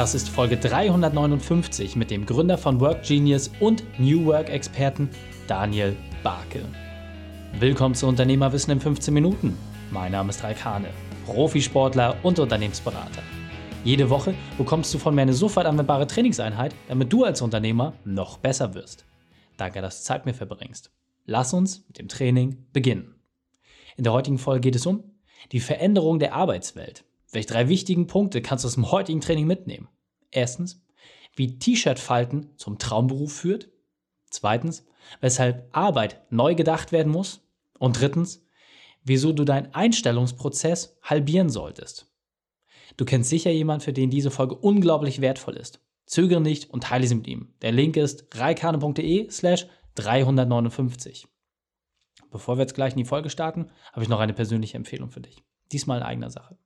Das ist Folge 359 mit dem Gründer von Work Genius und New Work-Experten Daniel Barke. Willkommen zu Unternehmerwissen in 15 Minuten. Mein Name ist Raikane, Profisportler und Unternehmensberater. Jede Woche bekommst du von mir eine sofort anwendbare Trainingseinheit, damit du als Unternehmer noch besser wirst. Danke, dass du Zeit mir verbringst. Lass uns mit dem Training beginnen. In der heutigen Folge geht es um die Veränderung der Arbeitswelt. Welche drei wichtigen Punkte kannst du aus dem heutigen Training mitnehmen? Erstens, wie T-Shirt-Falten zum Traumberuf führt. Zweitens, weshalb Arbeit neu gedacht werden muss. Und drittens, wieso du deinen Einstellungsprozess halbieren solltest. Du kennst sicher jemanden, für den diese Folge unglaublich wertvoll ist. Zögere nicht und teile sie mit ihm. Der Link ist reikane.de slash 359. Bevor wir jetzt gleich in die Folge starten, habe ich noch eine persönliche Empfehlung für dich. Diesmal in eigener Sache.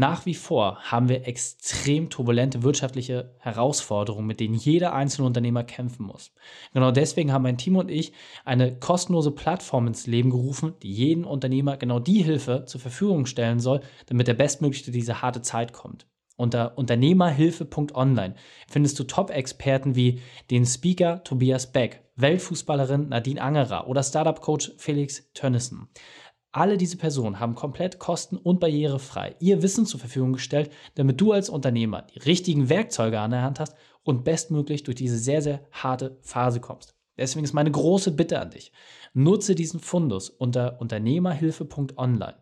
Nach wie vor haben wir extrem turbulente wirtschaftliche Herausforderungen, mit denen jeder einzelne Unternehmer kämpfen muss. Genau deswegen haben mein Team und ich eine kostenlose Plattform ins Leben gerufen, die jedem Unternehmer genau die Hilfe zur Verfügung stellen soll, damit er bestmöglich durch diese harte Zeit kommt. Unter unternehmerhilfe.online findest du Top-Experten wie den Speaker Tobias Beck, Weltfußballerin Nadine Angerer oder Startup-Coach Felix Tönnissen. Alle diese Personen haben komplett kosten- und barrierefrei ihr Wissen zur Verfügung gestellt, damit du als Unternehmer die richtigen Werkzeuge an der Hand hast und bestmöglich durch diese sehr, sehr harte Phase kommst. Deswegen ist meine große Bitte an dich. Nutze diesen Fundus unter unternehmerhilfe.online.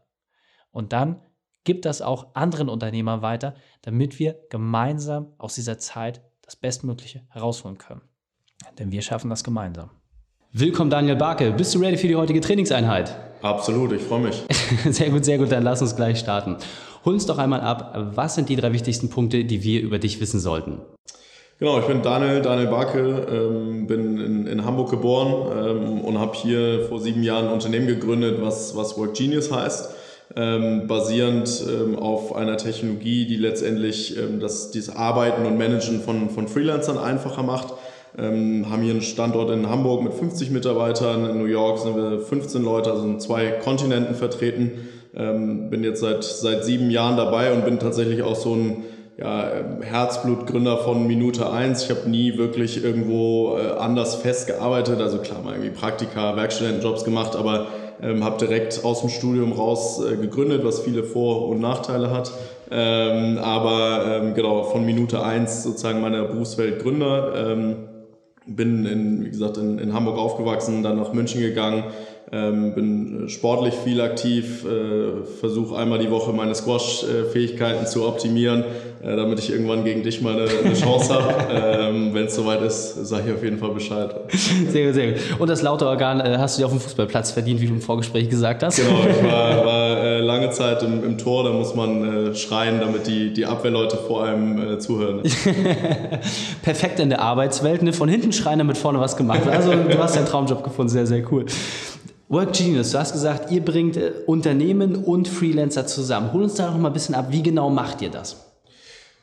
Und dann gib das auch anderen Unternehmern weiter, damit wir gemeinsam aus dieser Zeit das Bestmögliche herausholen können. Denn wir schaffen das gemeinsam. Willkommen Daniel Barke. Bist du ready für die heutige Trainingseinheit? Absolut, ich freue mich. sehr gut, sehr gut. Dann lass uns gleich starten. Hol uns doch einmal ab, was sind die drei wichtigsten Punkte, die wir über dich wissen sollten? Genau, ich bin Daniel, Daniel Barke, ähm, bin in, in, Hamburg geboren ähm, und habe hier vor sieben Jahren ein Unternehmen gegründet, was, was Work Genius heißt. Ähm, basierend ähm, auf einer Technologie, die letztendlich ähm, das, das Arbeiten und Managen von, von Freelancern einfacher macht ähm, haben hier einen Standort in Hamburg mit 50 Mitarbeitern, in New York sind wir 15 Leute, also in zwei Kontinenten vertreten. Ähm, bin jetzt seit, seit sieben Jahren dabei und bin tatsächlich auch so ein ja, Herzblutgründer von Minute eins. Ich habe nie wirklich irgendwo äh, anders festgearbeitet. Also klar, mal irgendwie Praktika, Werkstudentenjobs gemacht, aber ähm, habe direkt aus dem Studium raus äh, gegründet, was viele Vor- und Nachteile hat. Ähm, aber ähm, genau, von Minute eins sozusagen meiner Berufswelt Gründer. Ähm, bin in, wie gesagt, in, in Hamburg aufgewachsen, dann nach München gegangen, ähm, bin sportlich viel aktiv, äh, versuche einmal die Woche meine Squash-Fähigkeiten zu optimieren, äh, damit ich irgendwann gegen dich mal eine, eine Chance habe. ähm, Wenn es soweit ist, sage ich auf jeden Fall Bescheid. Sehr gut, sehr gut. Und das laute Organ äh, hast du dir auf dem Fußballplatz verdient, wie du im Vorgespräch gesagt hast. Genau, ich war, war äh, lange Zeit im, im, Tor, da muss man äh, schreien, damit die, die Abwehrleute vor einem äh, zuhören. Perfekt in der Arbeitswelt, ne? von hinten schreien, damit vorne was gemacht wird. Also du hast deinen Traumjob gefunden, sehr, sehr cool. Work Genius, du hast gesagt, ihr bringt äh, Unternehmen und Freelancer zusammen. Hol uns da noch mal ein bisschen ab, wie genau macht ihr das?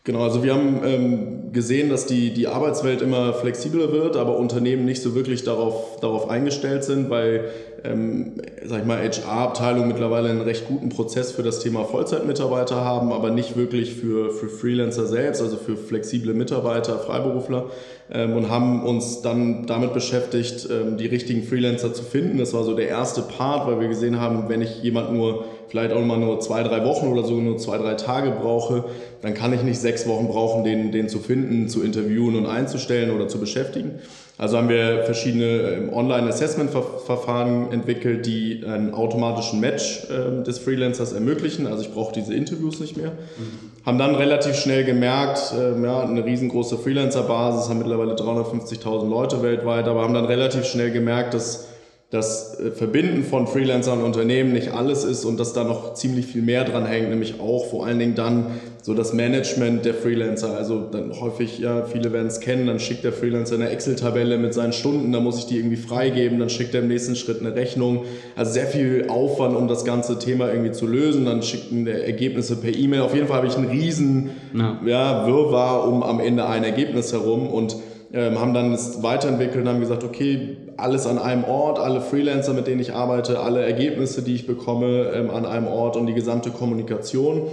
Genau, also wir haben ähm, gesehen, dass die, die Arbeitswelt immer flexibler wird, aber Unternehmen nicht so wirklich darauf, darauf eingestellt sind, weil ähm, sag ich mal, HR-Abteilungen mittlerweile einen recht guten Prozess für das Thema Vollzeitmitarbeiter haben, aber nicht wirklich für, für Freelancer selbst, also für flexible Mitarbeiter, Freiberufler ähm, und haben uns dann damit beschäftigt, ähm, die richtigen Freelancer zu finden. Das war so der erste Part, weil wir gesehen haben, wenn ich jemand nur vielleicht auch mal nur zwei, drei Wochen oder so nur zwei, drei Tage brauche, dann kann ich nicht sechs Wochen brauchen, den, den zu finden, zu interviewen und einzustellen oder zu beschäftigen. Also haben wir verschiedene ähm, Online-Assessment-Verfahren entwickelt, die einen automatischen Match äh, des Freelancers ermöglichen. Also ich brauche diese Interviews nicht mehr. Mhm. Haben dann relativ schnell gemerkt, äh, ja, eine riesengroße Freelancer-Basis, haben mittlerweile 350.000 Leute weltweit, aber haben dann relativ schnell gemerkt, dass das äh, Verbinden von Freelancern und Unternehmen nicht alles ist und dass da noch ziemlich viel mehr dran hängt, nämlich auch vor allen Dingen dann so das Management der Freelancer. Also dann häufig, ja, viele werden es kennen, dann schickt der Freelancer eine Excel-Tabelle mit seinen Stunden, dann muss ich die irgendwie freigeben, dann schickt er im nächsten Schritt eine Rechnung. Also sehr viel Aufwand, um das ganze Thema irgendwie zu lösen. Dann schickt er Ergebnisse per E-Mail. Auf jeden Fall habe ich einen riesen ja. Ja, Wirrwarr um am Ende ein Ergebnis herum und ähm, haben dann es weiterentwickelt und haben gesagt, okay, alles an einem Ort, alle Freelancer, mit denen ich arbeite, alle Ergebnisse, die ich bekomme, ähm, an einem Ort und die gesamte Kommunikation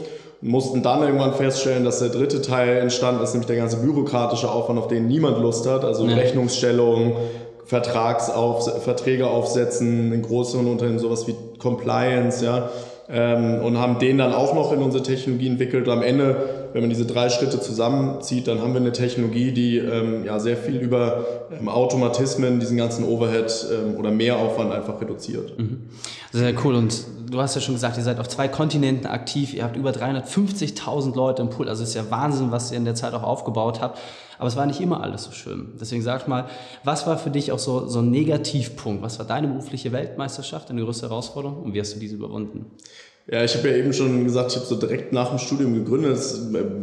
mussten dann irgendwann feststellen, dass der dritte Teil entstanden ist, nämlich der ganze bürokratische Aufwand, auf den niemand Lust hat, also ja. Rechnungsstellung, Vertragsauf Verträge aufsetzen in größeren Unternehmen, sowas wie Compliance, ja, ähm, und haben den dann auch noch in unsere Technologie entwickelt. Und am Ende, wenn man diese drei Schritte zusammenzieht, dann haben wir eine Technologie, die ähm, ja sehr viel über ähm, Automatismen, diesen ganzen Overhead ähm, oder Mehraufwand einfach reduziert. Mhm. Sehr cool. Und du hast ja schon gesagt, ihr seid auf zwei Kontinenten aktiv, ihr habt über 350.000 Leute im Pool. Also ist ja Wahnsinn, was ihr in der Zeit auch aufgebaut habt. Aber es war nicht immer alles so schön. Deswegen sag mal, was war für dich auch so, so ein Negativpunkt? Was war deine berufliche Weltmeisterschaft, deine größte Herausforderung und wie hast du diese überwunden? Ja, ich habe ja eben schon gesagt, ich habe so direkt nach dem Studium gegründet. Das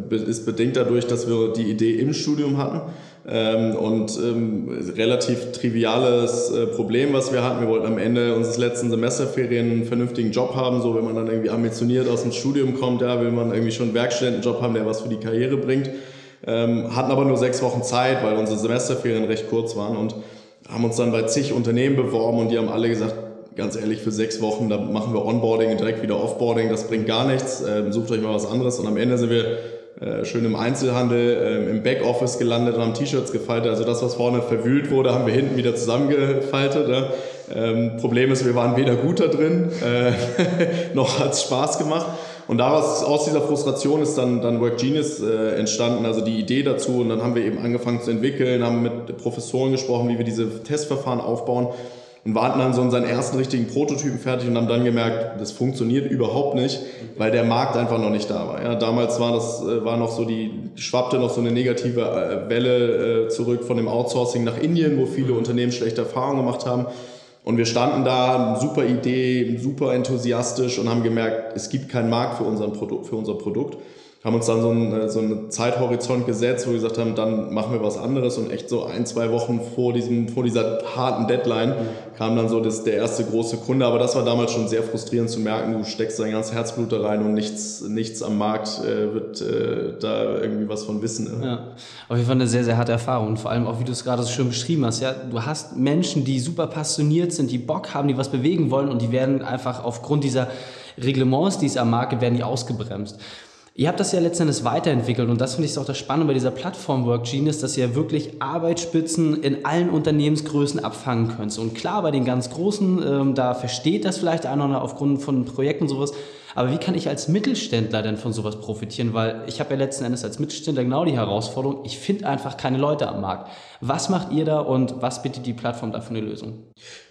ist bedingt dadurch, dass wir die Idee im Studium hatten. Ähm, und ähm, relativ triviales äh, Problem, was wir hatten. Wir wollten am Ende unseres letzten Semesterferien einen vernünftigen Job haben. So, wenn man dann irgendwie ambitioniert aus dem Studium kommt, ja, will man irgendwie schon einen Werkstudentenjob haben, der was für die Karriere bringt ähm, hatten aber nur sechs Wochen Zeit, weil unsere Semesterferien recht kurz waren und haben uns dann bei zig Unternehmen beworben und die haben alle gesagt, ganz ehrlich, für sechs Wochen, da machen wir Onboarding und direkt wieder Offboarding, das bringt gar nichts, ähm, sucht euch mal was anderes und am Ende sind wir äh, schön im Einzelhandel, äh, im Backoffice gelandet und haben T-Shirts gefaltet. Also das, was vorne verwühlt wurde, haben wir hinten wieder zusammengefaltet. Ja. Ähm, Problem ist, wir waren weder gut da drin, äh, noch hat es Spaß gemacht. Und daraus, aus dieser Frustration ist dann, dann Work Genius äh, entstanden, also die Idee dazu. Und dann haben wir eben angefangen zu entwickeln, haben mit Professoren gesprochen, wie wir diese Testverfahren aufbauen und warten dann so unseren ersten richtigen Prototypen fertig und haben dann gemerkt, das funktioniert überhaupt nicht, weil der Markt einfach noch nicht da war. Ja, damals war das äh, war noch so die schwappte noch so eine negative äh, Welle äh, zurück von dem Outsourcing nach Indien, wo viele Unternehmen schlechte Erfahrungen gemacht haben. Und wir standen da, super Idee, super enthusiastisch und haben gemerkt, es gibt keinen Markt für, unseren Produkt, für unser Produkt haben uns dann so einen, äh, so einen Zeithorizont gesetzt, wo wir gesagt haben, dann machen wir was anderes und echt so ein, zwei Wochen vor, diesem, vor dieser harten Deadline kam dann so das, der erste große Kunde. Aber das war damals schon sehr frustrierend zu merken, du steckst dein ganzes Herzblut da rein und nichts, nichts am Markt äh, wird äh, da irgendwie was von wissen. Ne? Ja, auf jeden Fall eine sehr, sehr harte Erfahrung und vor allem auch, wie du es gerade so schön beschrieben hast. Ja, du hast Menschen, die super passioniert sind, die Bock haben, die was bewegen wollen und die werden einfach aufgrund dieser Reglements, die es am Markt gibt, werden die ausgebremst. Ihr habt das ja letztendlich weiterentwickelt und das finde ich auch das Spannende bei dieser Plattform Work Genius, dass ihr wirklich Arbeitsspitzen in allen Unternehmensgrößen abfangen könnt. Und klar, bei den ganz Großen, ähm, da versteht das vielleicht einer aufgrund von Projekten und sowas. Aber wie kann ich als Mittelständler denn von sowas profitieren? Weil ich habe ja letzten Endes als Mittelständler genau die Herausforderung, ich finde einfach keine Leute am Markt. Was macht ihr da und was bietet die Plattform da für eine Lösung?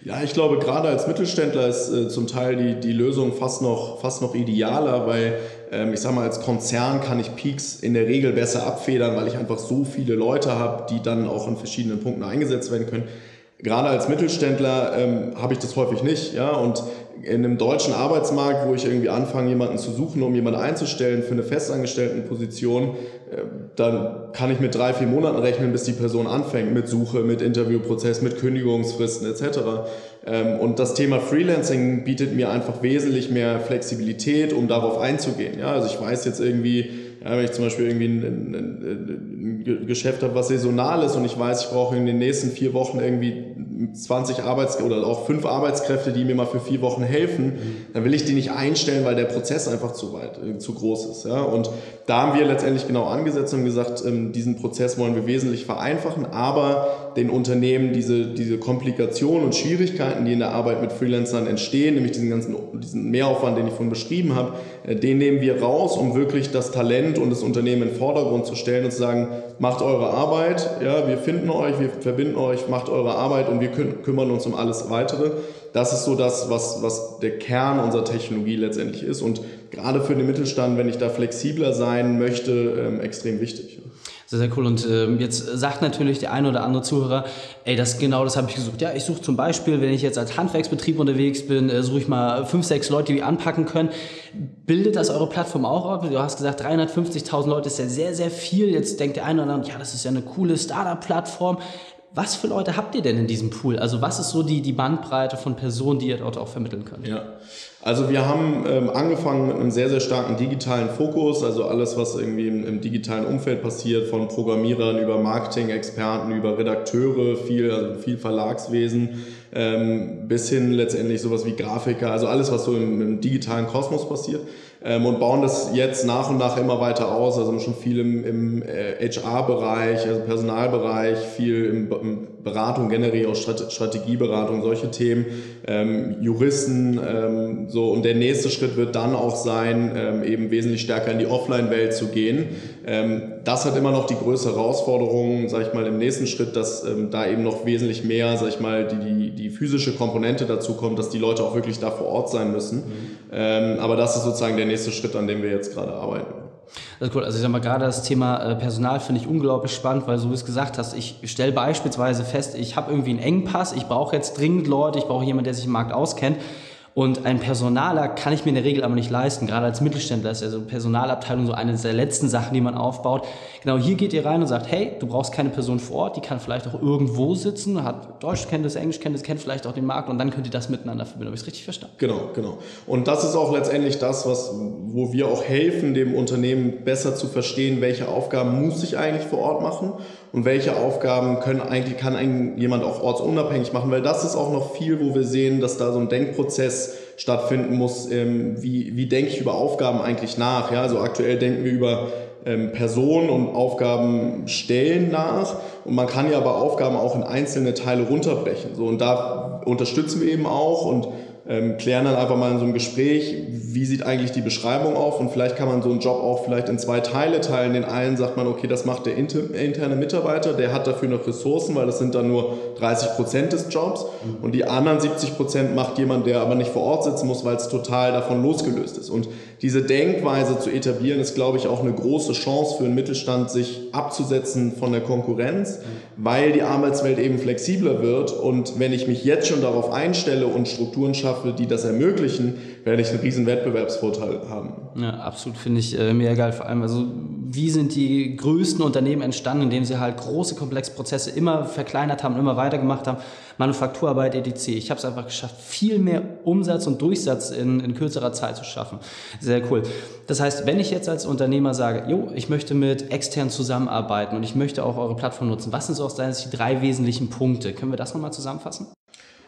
Ja, ich glaube, gerade als Mittelständler ist äh, zum Teil die, die Lösung fast noch, fast noch idealer, weil ähm, ich sage mal, als Konzern kann ich Peaks in der Regel besser abfedern, weil ich einfach so viele Leute habe, die dann auch in verschiedenen Punkten eingesetzt werden können gerade als Mittelständler ähm, habe ich das häufig nicht. Ja? Und in einem deutschen Arbeitsmarkt, wo ich irgendwie anfange, jemanden zu suchen, um jemanden einzustellen für eine Festangestelltenposition, äh, dann kann ich mit drei, vier Monaten rechnen, bis die Person anfängt mit Suche, mit Interviewprozess, mit Kündigungsfristen etc. Ähm, und das Thema Freelancing bietet mir einfach wesentlich mehr Flexibilität, um darauf einzugehen. Ja? Also ich weiß jetzt irgendwie, ja, wenn ich zum Beispiel irgendwie ein, ein, ein Geschäft habe, was saisonal ist und ich weiß, ich brauche in den nächsten vier Wochen irgendwie 20 Arbeits- oder auch fünf Arbeitskräfte, die mir mal für vier Wochen helfen, mhm. dann will ich die nicht einstellen, weil der Prozess einfach zu weit, äh, zu groß ist. Ja? Und da haben wir letztendlich genau angesetzt und gesagt, ähm, diesen Prozess wollen wir wesentlich vereinfachen, aber den Unternehmen diese, diese Komplikationen und Schwierigkeiten, die in der Arbeit mit Freelancern entstehen, nämlich diesen ganzen diesen Mehraufwand, den ich vorhin beschrieben habe, äh, den nehmen wir raus, um wirklich das Talent und das Unternehmen in den Vordergrund zu stellen und zu sagen, macht eure Arbeit, ja, wir finden euch, wir verbinden euch, macht eure Arbeit und wir kümmern uns um alles Weitere. Das ist so das, was, was der Kern unserer Technologie letztendlich ist und gerade für den Mittelstand, wenn ich da flexibler sein möchte, ähm, extrem wichtig. Sehr, sehr cool. Und ähm, jetzt sagt natürlich der eine oder andere Zuhörer, ey, das genau das habe ich gesucht. Ja, ich suche zum Beispiel, wenn ich jetzt als Handwerksbetrieb unterwegs bin, äh, suche ich mal fünf, sechs Leute, die anpacken können. Bildet das eure Plattform auch ab? Du hast gesagt, 350.000 Leute ist ja sehr, sehr viel. Jetzt denkt der eine oder andere, ja, das ist ja eine coole Startup-Plattform. Was für Leute habt ihr denn in diesem Pool? Also was ist so die, die Bandbreite von Personen, die ihr dort auch vermitteln könnt? Ja, also wir haben ähm, angefangen mit einem sehr, sehr starken digitalen Fokus, also alles, was irgendwie im, im digitalen Umfeld passiert, von Programmierern über Marketing-Experten, über Redakteure, viel, also viel Verlagswesen, ähm, bis hin letztendlich sowas wie Grafiker, also alles, was so im, im digitalen Kosmos passiert. Ähm, und bauen das jetzt nach und nach immer weiter aus. Also schon viel im, im HR-Bereich, also Personalbereich, viel im, im Beratung generell, auch Strategieberatung, solche Themen, ähm, Juristen, ähm, so und der nächste Schritt wird dann auch sein, ähm, eben wesentlich stärker in die Offline-Welt zu gehen. Ähm, das hat immer noch die größte Herausforderung, sage ich mal, im nächsten Schritt, dass ähm, da eben noch wesentlich mehr, sage ich mal, die, die, die physische Komponente dazu kommt, dass die Leute auch wirklich da vor Ort sein müssen. Mhm. Ähm, aber das ist sozusagen der nächste Schritt, an dem wir jetzt gerade arbeiten. Das ist cool. Also ich sag mal, gerade das Thema äh, Personal finde ich unglaublich spannend, weil so wie es gesagt hast, ich stelle beispielsweise fest, ich habe irgendwie einen Engpass, ich brauche jetzt dringend Leute, ich brauche jemanden, der sich im Markt auskennt. Und ein Personaler kann ich mir in der Regel aber nicht leisten. Gerade als Mittelständler ist ja so Personalabteilung so eine der letzten Sachen, die man aufbaut. Genau hier geht ihr rein und sagt, hey, du brauchst keine Person vor Ort, die kann vielleicht auch irgendwo sitzen, hat Deutschkenntnis, Englischkenntnis, kennt vielleicht auch den Markt und dann könnt ihr das miteinander verbinden. Habe ich es richtig verstanden? Genau, genau. Und das ist auch letztendlich das, was, wo wir auch helfen, dem Unternehmen besser zu verstehen, welche Aufgaben muss ich eigentlich vor Ort machen und welche Aufgaben können eigentlich, kann ein, jemand auch ortsunabhängig machen, weil das ist auch noch viel, wo wir sehen, dass da so ein Denkprozess stattfinden muss, ähm, wie, wie denke ich über Aufgaben eigentlich nach. Ja? Also aktuell denken wir über ähm, Personen und Aufgabenstellen nach und man kann ja aber Aufgaben auch in einzelne Teile runterbrechen. So, und da unterstützen wir eben auch und ähm, klären dann einfach mal in so einem Gespräch, wie sieht eigentlich die Beschreibung auf und vielleicht kann man so einen Job auch vielleicht in zwei Teile teilen. Den einen sagt man, okay, das macht der interne Mitarbeiter, der hat dafür noch Ressourcen, weil das sind dann nur 30 Prozent des Jobs und die anderen 70 Prozent macht jemand, der aber nicht vor Ort sitzen muss, weil es total davon losgelöst ist. Und diese Denkweise zu etablieren, ist, glaube ich, auch eine große Chance für einen Mittelstand, sich abzusetzen von der Konkurrenz, weil die Arbeitswelt eben flexibler wird. Und wenn ich mich jetzt schon darauf einstelle und Strukturen schaffe, die das ermöglichen, werde ich einen riesen Wettbewerbsvorteil haben. Ja, absolut, finde ich äh, mega geil. Vor allem, also wie sind die größten Unternehmen entstanden, indem sie halt große, komplexe Prozesse immer verkleinert haben, immer weitergemacht haben. Manufakturarbeit, etc. Ich habe es einfach geschafft, viel mehr Umsatz und Durchsatz in, in kürzerer Zeit zu schaffen. Sehr cool. Das heißt, wenn ich jetzt als Unternehmer sage, jo, ich möchte mit extern zusammenarbeiten und ich möchte auch eure Plattform nutzen, was sind so aus deiner Sicht die drei wesentlichen Punkte? Können wir das nochmal zusammenfassen?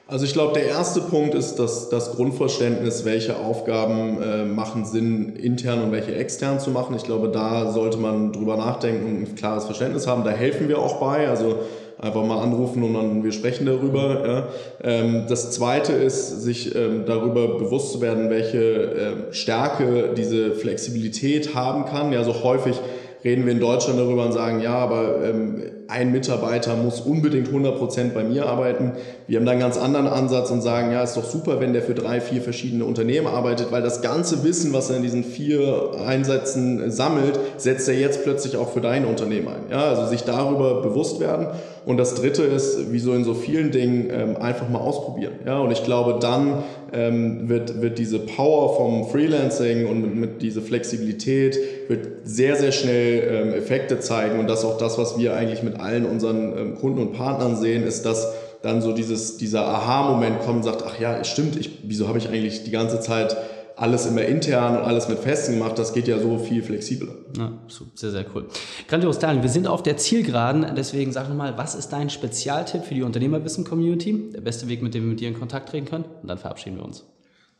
Also ich glaube, der erste Punkt ist dass das Grundverständnis, welche Aufgaben äh, machen Sinn, intern und welche extern zu machen. Ich glaube, da sollte man drüber nachdenken und ein klares Verständnis haben. Da helfen wir auch bei. Also einfach mal anrufen und dann wir sprechen darüber. Ja. Ähm, das zweite ist, sich ähm, darüber bewusst zu werden, welche äh, Stärke diese Flexibilität haben kann. Ja, so häufig reden wir in Deutschland darüber und sagen, ja, aber ähm, ein Mitarbeiter muss unbedingt 100% bei mir arbeiten. Wir haben da einen ganz anderen Ansatz und sagen, ja, ist doch super, wenn der für drei, vier verschiedene Unternehmen arbeitet, weil das ganze Wissen, was er in diesen vier Einsätzen sammelt, setzt er jetzt plötzlich auch für dein Unternehmen ein. Ja, also sich darüber bewusst werden. Und das dritte ist, wie so in so vielen Dingen, ähm, einfach mal ausprobieren. Ja, und ich glaube, dann ähm, wird, wird diese Power vom Freelancing und mit, mit diese Flexibilität wird sehr, sehr schnell ähm, Effekte zeigen. Und das ist auch das, was wir eigentlich mit allen unseren ähm, Kunden und Partnern sehen, ist, dass dann so dieses, dieser Aha-Moment kommt und sagt, ach ja, stimmt, ich, wieso habe ich eigentlich die ganze Zeit alles immer intern und alles mit Festen gemacht, das geht ja so viel flexibler. Ja, sehr, sehr cool. Grandios, Daniel, wir sind auf der Zielgeraden, deswegen sag nochmal, was ist dein Spezialtipp für die Unternehmerwissen-Community? Der beste Weg, mit dem wir mit dir in Kontakt treten können? Und dann verabschieden wir uns.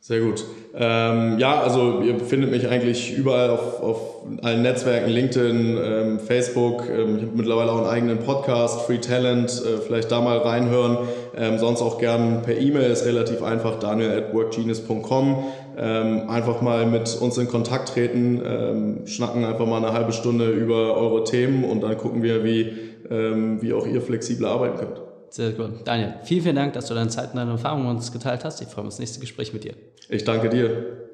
Sehr gut. Ähm, ja, also ihr findet mich eigentlich überall auf, auf allen Netzwerken, LinkedIn, ähm, Facebook. Ähm, ich habe mittlerweile auch einen eigenen Podcast, Free Talent, äh, vielleicht da mal reinhören. Ähm, sonst auch gern per E-Mail, ist relativ einfach, daniel at workgenius.com. Ähm, einfach mal mit uns in Kontakt treten, ähm, schnacken einfach mal eine halbe Stunde über eure Themen und dann gucken wir, wie, wie auch ihr flexibel arbeiten könnt. Sehr gut. Daniel, vielen, vielen Dank, dass du deine Zeit und deine Erfahrungen mit uns geteilt hast. Ich freue mich auf das nächste Gespräch mit dir. Ich danke dir.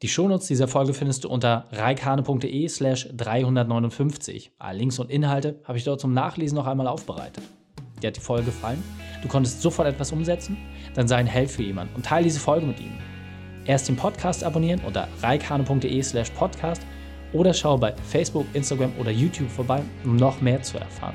Die Shownotes dieser Folge findest du unter reikane.de slash 359. Alle Links und Inhalte habe ich dort zum Nachlesen noch einmal aufbereitet. Dir hat die Folge gefallen? Du konntest sofort etwas umsetzen? Dann sei ein Held für jemanden und teile diese Folge mit ihm. Erst den Podcast abonnieren unter reikane.de slash podcast oder schau bei Facebook, Instagram oder YouTube vorbei, um noch mehr zu erfahren.